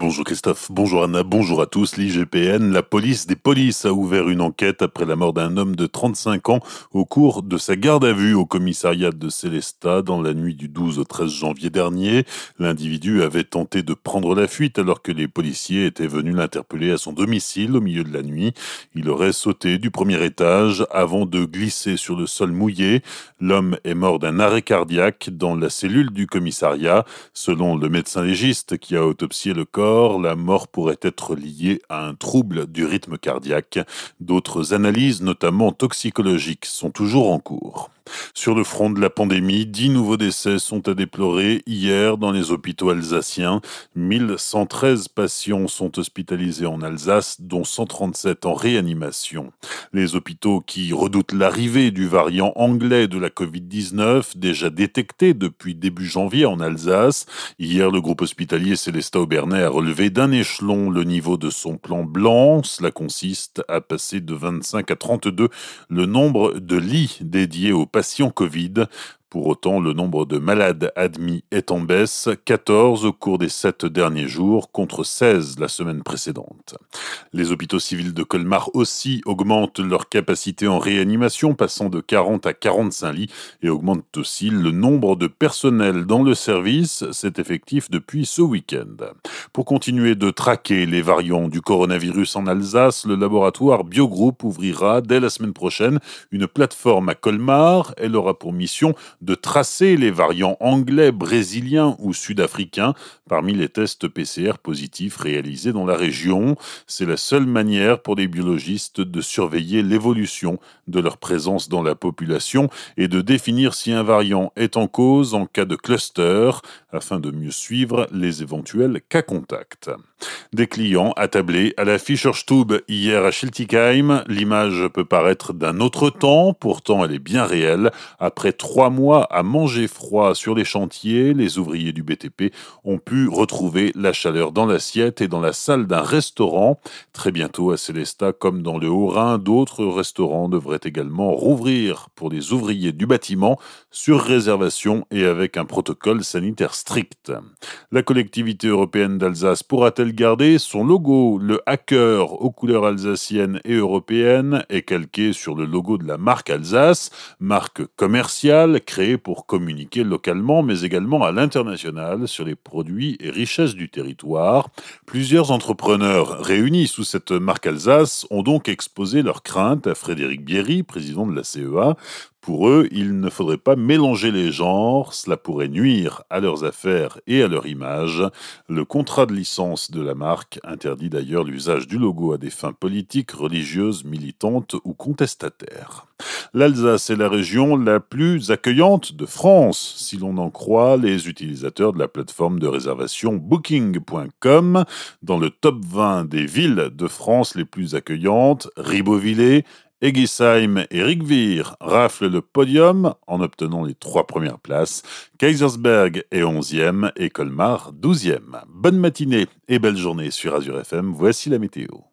Bonjour Christophe, bonjour Anna, bonjour à tous. L'IGPN, la police des polices, a ouvert une enquête après la mort d'un homme de 35 ans au cours de sa garde à vue au commissariat de Célestat dans la nuit du 12 au 13 janvier dernier. L'individu avait tenté de prendre la fuite alors que les policiers étaient venus l'interpeller à son domicile au milieu de la nuit. Il aurait sauté du premier étage avant de glisser sur le sol mouillé. L'homme est mort d'un arrêt cardiaque dans la cellule du commissariat. Selon le médecin légiste qui a autopsié le corps, la mort pourrait être liée à un trouble du rythme cardiaque. D'autres analyses, notamment toxicologiques, sont toujours en cours. Sur le front de la pandémie, 10 nouveaux décès sont à déplorer hier dans les hôpitaux alsaciens. 1113 patients sont hospitalisés en Alsace, dont 137 en réanimation. Les hôpitaux qui redoutent l'arrivée du variant anglais de la Covid-19, déjà détecté depuis début janvier en Alsace. Hier, le groupe hospitalier Célestat Aubernais a relevé d'un échelon le niveau de son plan blanc. Cela consiste à passer de 25 à 32 le nombre de lits dédiés aux patients Covid. Pour autant, le nombre de malades admis est en baisse, 14 au cours des 7 derniers jours contre 16 la semaine précédente. Les hôpitaux civils de Colmar aussi augmentent leur capacité en réanimation, passant de 40 à 45 lits, et augmentent aussi le nombre de personnel dans le service. C'est effectif depuis ce week-end. Pour continuer de traquer les variants du coronavirus en Alsace, le laboratoire Biogroup ouvrira dès la semaine prochaine une plateforme à Colmar. Elle aura pour mission de tracer les variants anglais, brésiliens ou sud-africains parmi les tests PCR positifs réalisés dans la région. C'est la seule manière pour les biologistes de surveiller l'évolution de leur présence dans la population et de définir si un variant est en cause en cas de cluster afin de mieux suivre les éventuels cas contacts. Des clients attablés à la Fischerstube hier à Schiltigheim. L'image peut paraître d'un autre temps, pourtant elle est bien réelle. Après trois mois à manger froid sur les chantiers, les ouvriers du BTP ont pu retrouver la chaleur dans l'assiette et dans la salle d'un restaurant. Très bientôt à Célestat, comme dans le Haut-Rhin, d'autres restaurants devraient également rouvrir pour les ouvriers du bâtiment sur réservation et avec un protocole sanitaire strict. La collectivité européenne d'Alsace pourra-t-elle garder son logo? Le hacker aux couleurs alsaciennes et européennes est calqué sur le logo de la marque Alsace, marque commerciale créée pour communiquer localement mais également à l'international sur les produits et richesses du territoire. Plusieurs entrepreneurs réunis sous cette marque Alsace ont donc exposé leurs craintes à Frédéric Bierry, président de la CEA, pour eux, il ne faudrait pas mélanger les genres, cela pourrait nuire à leurs affaires et à leur image. Le contrat de licence de la marque interdit d'ailleurs l'usage du logo à des fins politiques, religieuses, militantes ou contestataires. L'Alsace est la région la plus accueillante de France, si l'on en croit les utilisateurs de la plateforme de réservation booking.com. Dans le top 20 des villes de France les plus accueillantes, Ribeauvillé, Egisheim et Rigvir raflent le podium en obtenant les trois premières places. Kaisersberg est 11e et Colmar 12e. Bonne matinée et belle journée sur Azure FM. Voici la météo.